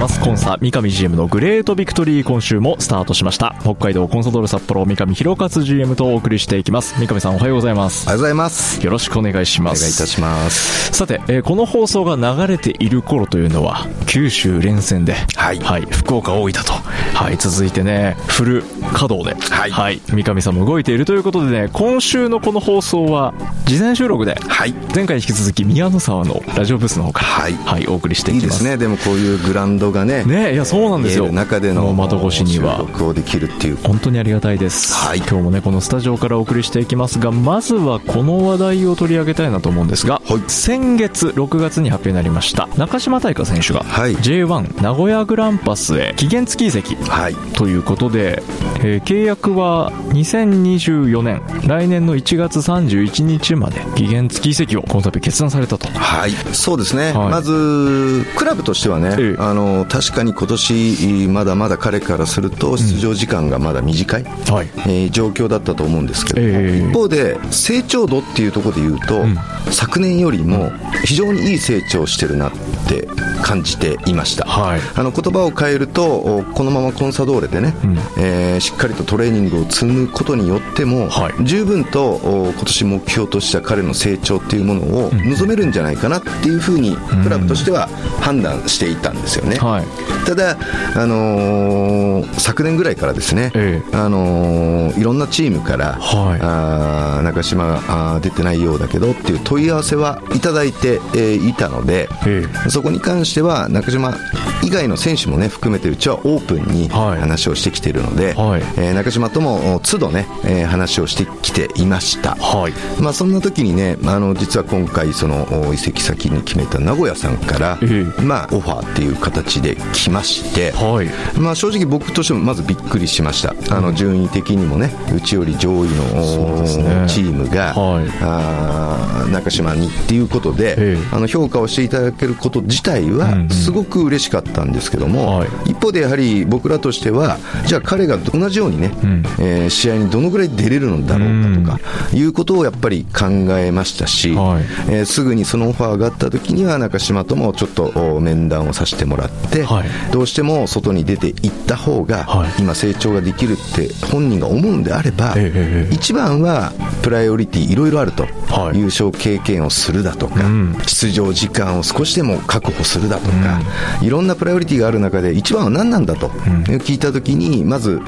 ます。コンサ三上 GM のグレートビクトリー今週もスタートしました。北海道コンサドール札幌三上博勝 GM とお送りしていきます。三上さんおはようございます。おはようございます。よろしくお願いしお願いいますたします。さて、えーこの放送が流れている頃というのは九州連戦で、はい。福岡大分と、はい、続いてねフル稼働で、はい。三上さんも動いているということでね今週のこの放送は事前収録ではい。前回に引き続き宮野沢のラジオブースの方から、はいお送りしていきます。いいですね。でもこういうグラウンドがね、ねいやそうなんですよ。中での窓越しには。収録をできるっていう。本当にありがたいです、はい。今日もねこのスタジオからお送りしていきますがまずはこの話題を取り上げたいなと思うんですが、はい。先月6月に発表になりました中島大香選手がはい。J1 名古屋グランパスへ期限付き移籍。はい。ということで、えー契約は2024年来年の1月31日まで期限付き移籍をこの度決断されたと。はい。そうですね。はい。まず、クラブとしてはね、ええ。あの、確かに今年、まだまだ彼からすると出場時間がまだ短い、はい。えー状況だったと思うんですけども、ええ。一方で成長度っていうところで言うと、昨年よりも非常にいい成長してるなって感じていました、はい。あの言葉を変えるとおこのままコンサドーレでね、ん。えーしっかりとトレーニングを積むことによっても、はい。十分とお今年目標とした彼の成長っていうものを望めるんじゃないかなっていうふうにクラブとしては判断していたんですよね、はい。ただ、あのー昨年ぐらいからですね、えあのーいろんなチームから、はい。あー中島が出てないようだけどっていう問い合わせはいただいて、えーいたので、えそこに関してしては中島以外の選手もね含めてうちはオープンにはい。話をしてきているので、はい。えー中島ともお都度ね、えー話をしてきていました。はい。まあ、そんな時にね、あの実は今回、そのお移籍先に決めた名古屋さんから、えまあ、オファーっていう形で来まして、はい。まあ、正直僕としてもまずびっくりしました、あの順位的にもね、うちより上位の、チームが、はい。あー中島にっていうことで、ええ。あの評価をしていただけること自体は、すごく嬉しかったんですけども、はい。一方でやはり僕らとしては、じゃあ彼が同じようにね、ん。えー試合にどのぐらい出れるのだろうかとか、いうことをやっぱり考えましたし、はい。えーすぐにそのオファーがあった時には中島ともちょっとお面談をさせてもらって、はい。どうしても外に出ていった方が、はい。今成長ができるって本人が思うんであれば、え一番はプライオリティいろいろあると、はい。優勝経験をするだとか、うん。出場時間を少しでも確保するだとか、いろんなプライオリティがある中で一番は何なんだと、聞いた時にまず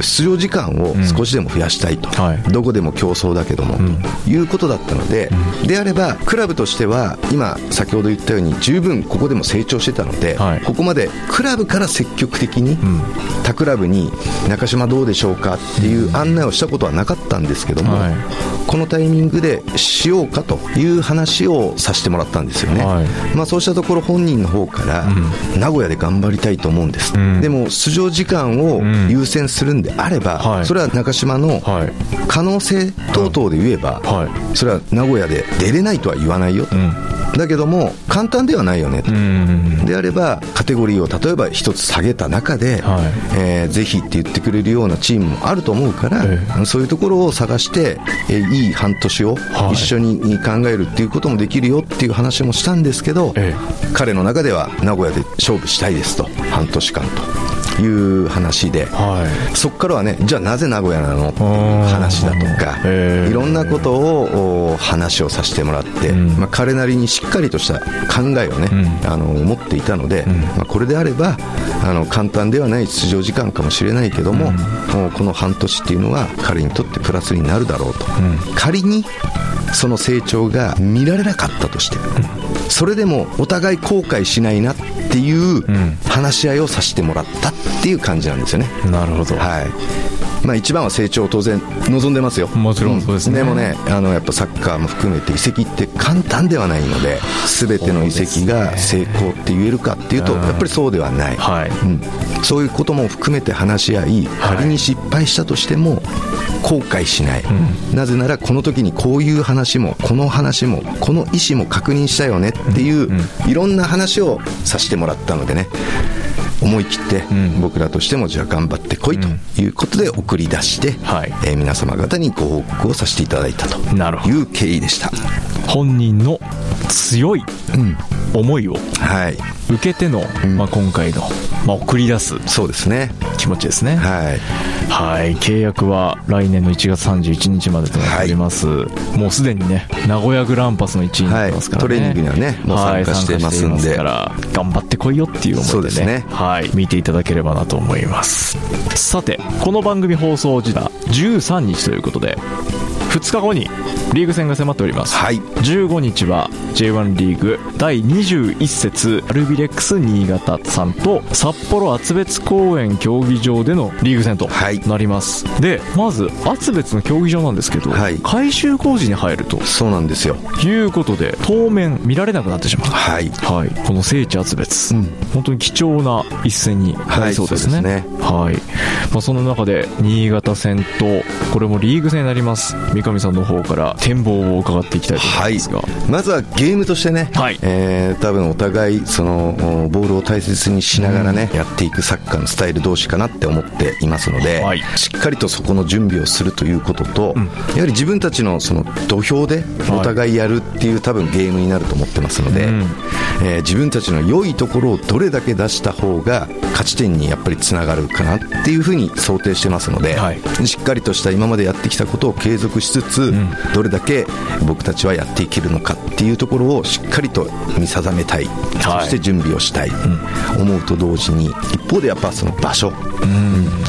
出場時間を少しでも増やしたいと、はい。どこでも競争だけども、ということだったので、であればクラブとしては今先ほど言ったように十分ここでも成長してたので、はい。ここまでクラブから積極的に、他クラブに中島どうでしょうかっていう案内をしたことはなかったんですけども、はい。このタイミングでしようかという話をさせてもらったんですよね、はい。まあ、そうしたところ本人の方から、名古屋で頑張りたいと思うんです、ん。でも出場時間を優先するんであれば、はい。それは中島のはい。可能性等々で言えば、はい。それは名古屋で出れないとは言わないよと、んだけども簡単ではないよね。と、うん。であればカテゴリーを例えば一つ下げた中で、はい。えーぜひって言ってくれるようなチームもあると思うから、えそういうところを探して、えーいい半年をはい。一緒に考えるっていうこともできるよっていう話もしたんですけど、え。彼の中では名古屋で勝負したいですと。半年間と。いう話で、はそこからはねじゃあなぜ名古屋なの？っていう話だとかいろんなことをお話をさせてもらって、うん。まあ、彼なりにしっかりとした考えをね、うん。あの持っていたので、ん。まあ、これであればあの簡単ではない出場時間かもしれないけども,、もうこの半年っていうのは彼にとってプラスになるだろうと、仮にその成長が見られなかったとして、それでもお互い後悔しないなっていうん話し合いをさせてもらったっていう感じなんですよね。なるほど、はい。まあ、一番は成長を当然望んでますよ。もちろんそうですね。でもねあのやっぱサッカーも含めて移籍って簡単ではないので全ての移籍が成功って言えるかっていうとうんやっぱりそうではない、はい。うん、そういうことも含めて話し合い仮に失敗したとしても後悔しない、なぜならこの時にこういう話もこの話もこの意思も確認したよねっていう、いろんな話をさせてもらったのでね。思い切ってん。僕らとしてもじゃあ頑張ってこいということで送り出して、はい。えー皆様方にご報告をさせていただいたという経緯でした。本人の強い思いをはい。受けての、まあ、今回の、まあ、送り出すそうですね。気持ちですね。はい。はい。契約は来年の1月31日までとなっております、もうすでにね名古屋グランパスの一員になってますからね、はい。トレーニングにはねもう参加してますんで。から頑張ってこいよっていう思いでね。ね。はい。見ていただければなと思います。さてこの番組放送時だ13日ということで2日後にリーグ戦が迫っております、はい。15日は J1 リーグ第21節アルビレックス新潟さんと札幌厚別公園競技場でのリーグ戦とはい。なります、でまず厚別の競技場なんですけど、はい。改修工事に入るとそうなんですよ。いうことで当面見られなくなってしまうはい。はい、この聖地厚別、うん。本当に貴重な一戦になりそうですね。はいそうですはい。まあ、その中で新潟戦とこれもリーグ戦になります三上さんの方から展望を伺っていきたいと思はいいますが、まずはゲームとしてね、はい。えー多分お互いそのおボールを大切にしながらね、やっていくサッカーのスタイル同士かなって思っていますので、はい。しっかりとそこの準備をするということと、ん。やはり自分たちのその土俵でお互いやるっていう多分ゲームになると思ってますので、うん。えー自分たちの良いところをどれだけ出した方が勝ち点にやっぱりつながるかなっていうふうに想定してますので、はい。しっかりとした今までやってきたことを継続しつつ、ん。どれだけ僕たちはやっていけるのかっていうところをしっかりと見定めたい、はい。そして準備をしたい、思うと同時に一方でやっぱその場所、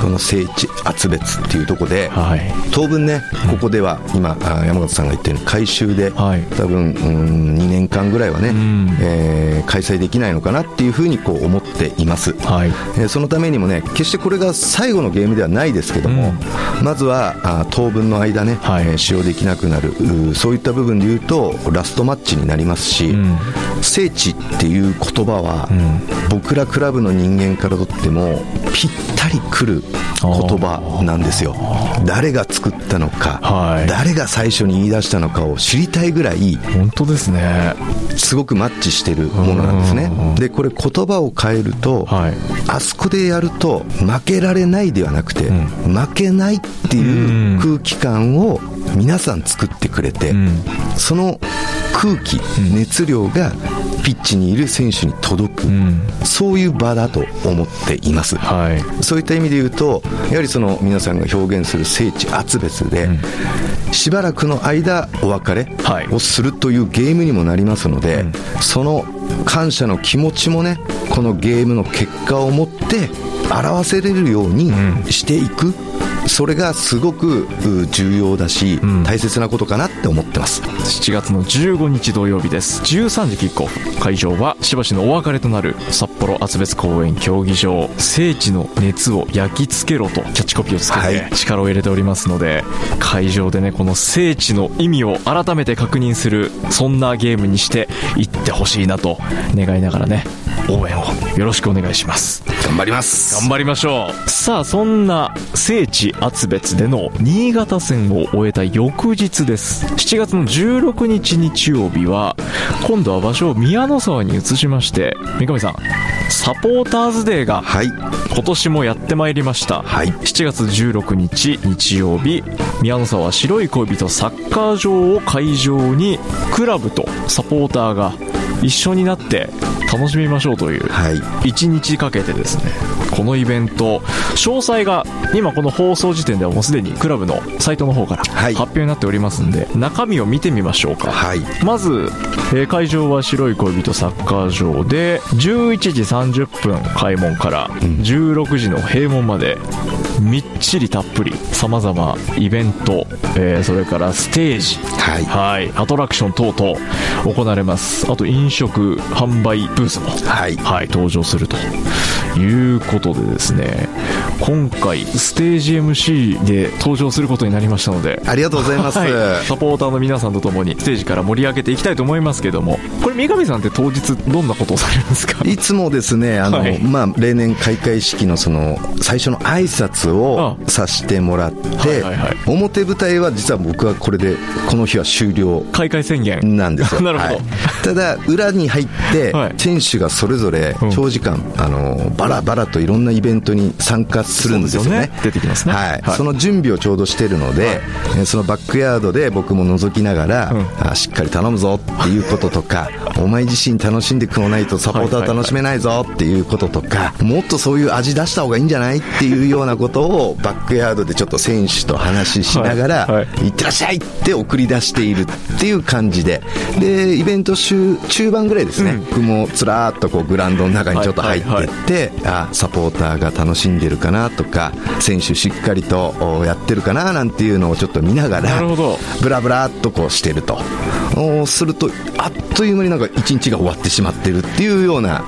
この聖地厚別っていうところで、はい。当分ね、ここでは今、あ山形さんが言ったように改修で、はい。多分、うん、2年間ぐらいはね、ん。えー開催できないのかなっていうふうにこう思っています。はい。えーそのためにもね、決してこれが最後のゲームではないですけども、まずはあ当分の間ね、はいえー使用できなくなる、そういった部分で言うと、ラストマッチになりますし、ん。聖地っていう言葉は、僕らクラブの人間からとっても、ぴったりくる言葉なんですよ。誰が作ったのか、はい。誰が最初に言い出したのかを知りたいぐらい、本当ですね。すごくマッチしてるものなんですね。で、これ言葉を変えると、はい。あそこでやると負けられないではなくて、負けないっていう空気感を皆さん作ってくれて、ん。その空気、熱量がピッチにいる選手に届く、ん。そういう場だと思っています。はい。そういった意味で言うと、やはりその皆さんが表現する聖地厚別で、しばらくの間お別れはい。をするというゲームにもなりますので、その感謝の気持ちもね、このゲームの結果をもって表せれるようにしていく。それがすごくう重要だし、ん。大切なことかなって思ってます。7月の15日土曜日です。13時キックオフ。会場はしばしのお別れとなる札幌厚別公園競技場。聖地の熱を焼き付けろとキャッチコピーをつけはい。て力を入れておりますので、会場でねこの聖地の意味を改めて確認するそんなゲームにしていってほしいなと願いながらね応援をよろしくお願いします。頑張ります。頑張りましょう。さあそんな聖地厚別での新潟戦を終えた翌日です。7月の16日日曜日は今度は場所を宮の沢に移しまして三上さんサポーターズデーがはい。今年もやってまいりました、はい。7月16日日曜日宮の沢白い恋人サッカー場を会場にクラブとサポーターが一緒になって楽しみましょうというはい。1日かけてですねこのイベント詳細が今この放送時点ではもうすでにクラブのサイトの方からはい。発表になっておりますんで、中身を見てみましょうか。はい。まず、えー会場は白い恋人サッカー場で11時30分開門から16時の閉門までみっちりたっぷりさまざまイベント、えーそれからステージはい。はい、アトラクション等々行われます。あと飲食販売ブースもはい。はい、登場するということでですね今回ステージ MC で登場することになりましたので。ありがとうございます、はい、サポーターの皆さんと共にステージから盛り上げていきたいと思いますけども。これ三上さんって当日どんなことをされるんですか？いつもですね、あの、はい。まあ、例年開会式のその、最初の挨拶をあ。させてもらって、はいはいはい。表舞台は実は僕はこれで、この日は終了開会宣言。なんですよ。なるほど。はい。ただ、裏に入ってはい、選手がそれぞれうん。長時間、あの、バラバラといろんなイベントに参加するんですよね。ね。出てきますね。はい。はい。その準備をちょうどしてるので、えーそのバックヤードで僕も覗きながら、うん。あしっかり頼むぞっていうこととか、お前自身楽しんでくもないとサポーター楽しめないぞっていうこととか、もっとそういう味出した方がいいんじゃないっていうようなことをバックヤードでちょっと選手と話ししながら、はいはい。いってらっしゃいって送り出しているっていう感じで、で、イベント終中盤ぐらいですね、うん。僕もつらーっとこうグラウンドの中にちょっと入ってはいって、あ、サポーターが楽しんでるかなとか、選手しっかりとおやってるかななんていうのをちょっと見ながら、ブラブラっとこうしてると。おすると、あっという間になんか一日が終わってしまってるっていうような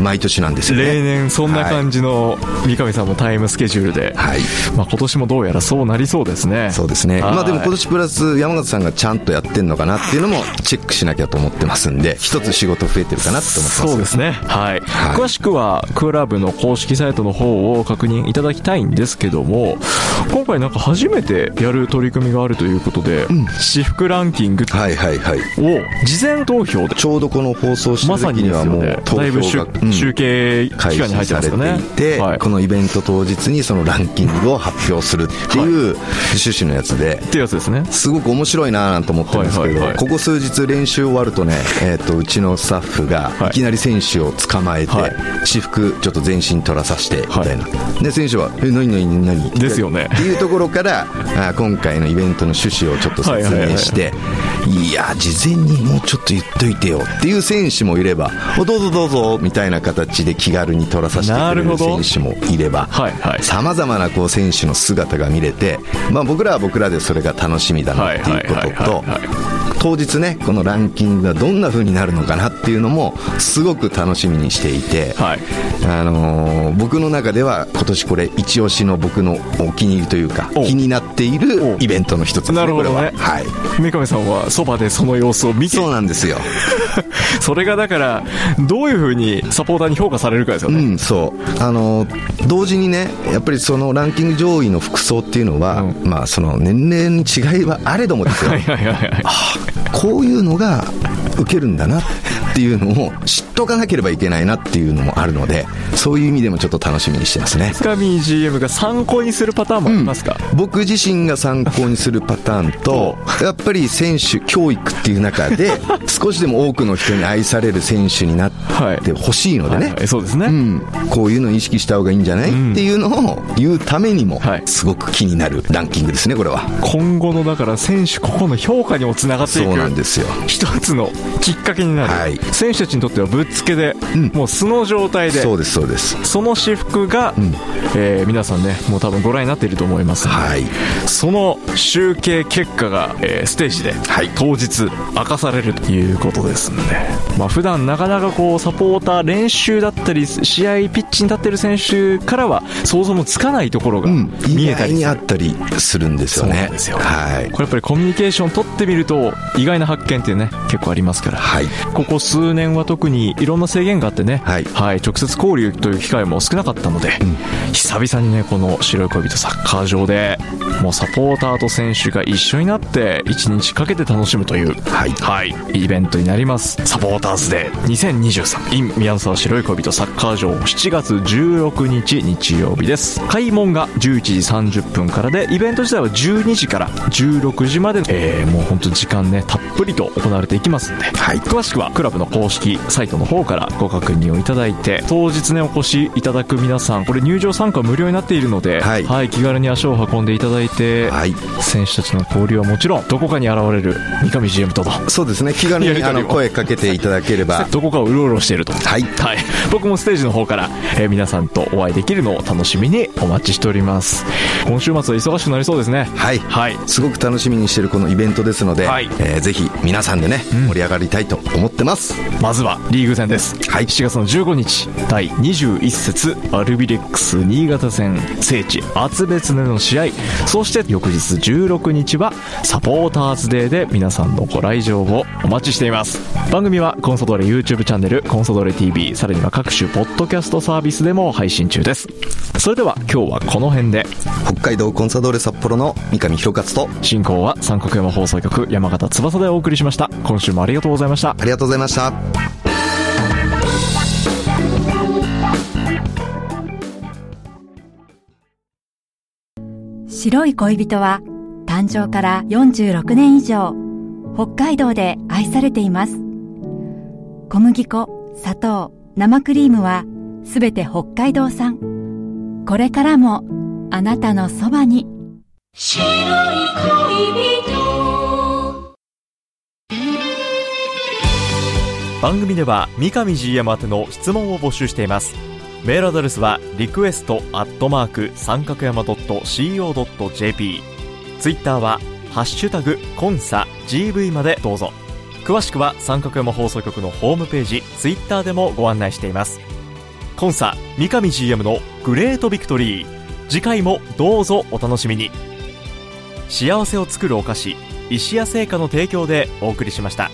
毎年なんですよね。例年そんな感じの三上さんのタイムスケジュールで、はい。まあ、今年もどうやらそうなりそうですね。そうですね。はい。まあでも今年プラス山形さんがちゃんとやってんのかなっていうのもチェックしなきゃと思ってますんで、一つ仕事増えてるかなって思ってます。そうですね、はい。はい。詳しくはクラブの公式サイトの方を確認いただきたいんですけども今回なんか初めてやる取り組みがあるということで、私服ランキングはいはいはい。を事前投票でちょうどこの放送してまさにる時にはもう投だいぶ集票が、うん。集計期開間に入って始されますよね。ていて、はい、このイベント当日にそのランキングを発表するっていう趣旨のやつで、っていうやつですね。すごく面白いなぁなんて思ってるんですけど、ここ数日練習終わるとね、えっ、と、うちのスタッフがはい。いきなり選手を捕まえて、はい。私服ちょっと全身取らさせて、みはいたい。な。で、選手は、え、何何何ですよねっていうところから、あ今回のイベントの趣旨をちょっと説明して、いや、事前にもうちょっと言っといてよっていう選手もいれば、おどうぞどうぞみたいな形で気軽に取らさせてくれる選手もいれば、さまざまなこう選手の姿が見れて、まあ、僕らは僕らでそれが楽しみだなっていうことと当日ねこのランキングがどんな風になるのかなっていうのもすごく楽しみにしていて、はい。あのー僕の中では今年これ一押しの僕のお気に入りというかお。気になっているイベントの一つですねなるほどね。は。はい。三上さんはそばでその様子を見て。そうなんですよ。それがだからどういうふうにサポーターに評価されるかですよね、うん、そう。あの、同時にね、やっぱりそのランキング上位の服装っていうのは、うん。まあその年齢に違いはあれどもですよ。はいはいはいはいこういうのが受けるんだなっていうのを知っとかなければいけないなっていうのもあるので、そういう意味でもちょっと楽しみにしてますね。深見 GM が参考にするパターンもありますか、僕自身が参考にするパターンと、やっぱり選手教育っていう中で、少しでも多くの人に愛される選手になってほしいのでね。はいはい。そうですね、うん、こういうのを意識した方がいいんじゃない、ん。っていうのを言うためにもはい、すごく気になるランキングですね、これは。今後のだから選手個々の評価にもつながっていく。そうなんですよ。一つのきっかけになる、はい。選手たちにとってはぶっつけで、ん。もう素の状態でそうです、そうです。その私服が、ん。えー皆さんねもう多分ご覧になっていると思いますのではい。その集計結果が、えーステージで、はい。当日明かされるということですんで、まあ普段なかなかこうサポーター練習だったり試合ピッチに立ってる選手からは想像もつかないところが見えたりする。にあったりするんですよね。すよ。はい。これやっぱりコミュニケーション取ってみると意外な発見っていうね結構ありますから、はい。ここ数年は特にいろんな制限があってね、はい。直接交流という機会も少なかったので、久々にねこの白い恋人サッカー場でもうサポーターと選手が一緒になって1日かけて楽しむという、はい。イベントになります。サポーターズデー23 in 宮沢白い恋人サッカー場7月16日日曜日です。開門が11時30分からでイベント自体は12時から16時まで、えー、もう本当時間ねたっぷりと行われていきますんで、はい、詳しくはクラブの公式サイトの方からご確認をいただいて当日ねお越しいただく皆さんこれ入場参加無料になっているので、はい、はい、気軽に足を運んでいただいて、はい、選手たちの交流はもちろんどこかに現れる三上 GM とそうですね。気軽にあの声かけていただければ。どこかをうろうろしていると。はい、はい、僕もステージの方から、えー、皆さんとお会いできるのを楽しみにお待ちしております。今週末は忙しくなりそうですね。はい、はい、すごく楽しみにしているこのイベントですので、はい。えー、ぜひ皆さんでね、うん、盛り上がりたいと思ってます。まずはリーグ戦です。はい。7月の15日第21節アルビレックス新潟戦聖地厚別での試合。そして翌日16日はサポーターズデーで皆さんのご来場をお待ちしています。番組はコンソドーレ YouTube チャンネルコンソドーレ TV さらには各種ポッドキャストサービスでも配信中です。それでは今日はこの辺で。北海道コンサドーレ札幌の三上弘勝と。進行は三角山放送局山形翼でお送りしました。今週もありがとうございました。ありがとうございました。白い恋人は誕生から46年以上北海道で愛されています。小麦粉砂糖生クリームはすべて北海道産。これからもあなたのそばに。白い恋人。番組では三上 GM 宛ての質問を募集しています。メールアドレスはリクエストアットマーク三角山 .co.jp ツイッターはハッシュタグコンサ GV までどうぞ詳しくは三角山放送局のホームページツイッターでもご案内しています。今朝三上 GM のグレートビクトリー。次回もどうぞお楽しみに。幸せを作るお菓子石屋製菓の提供でお送りしました。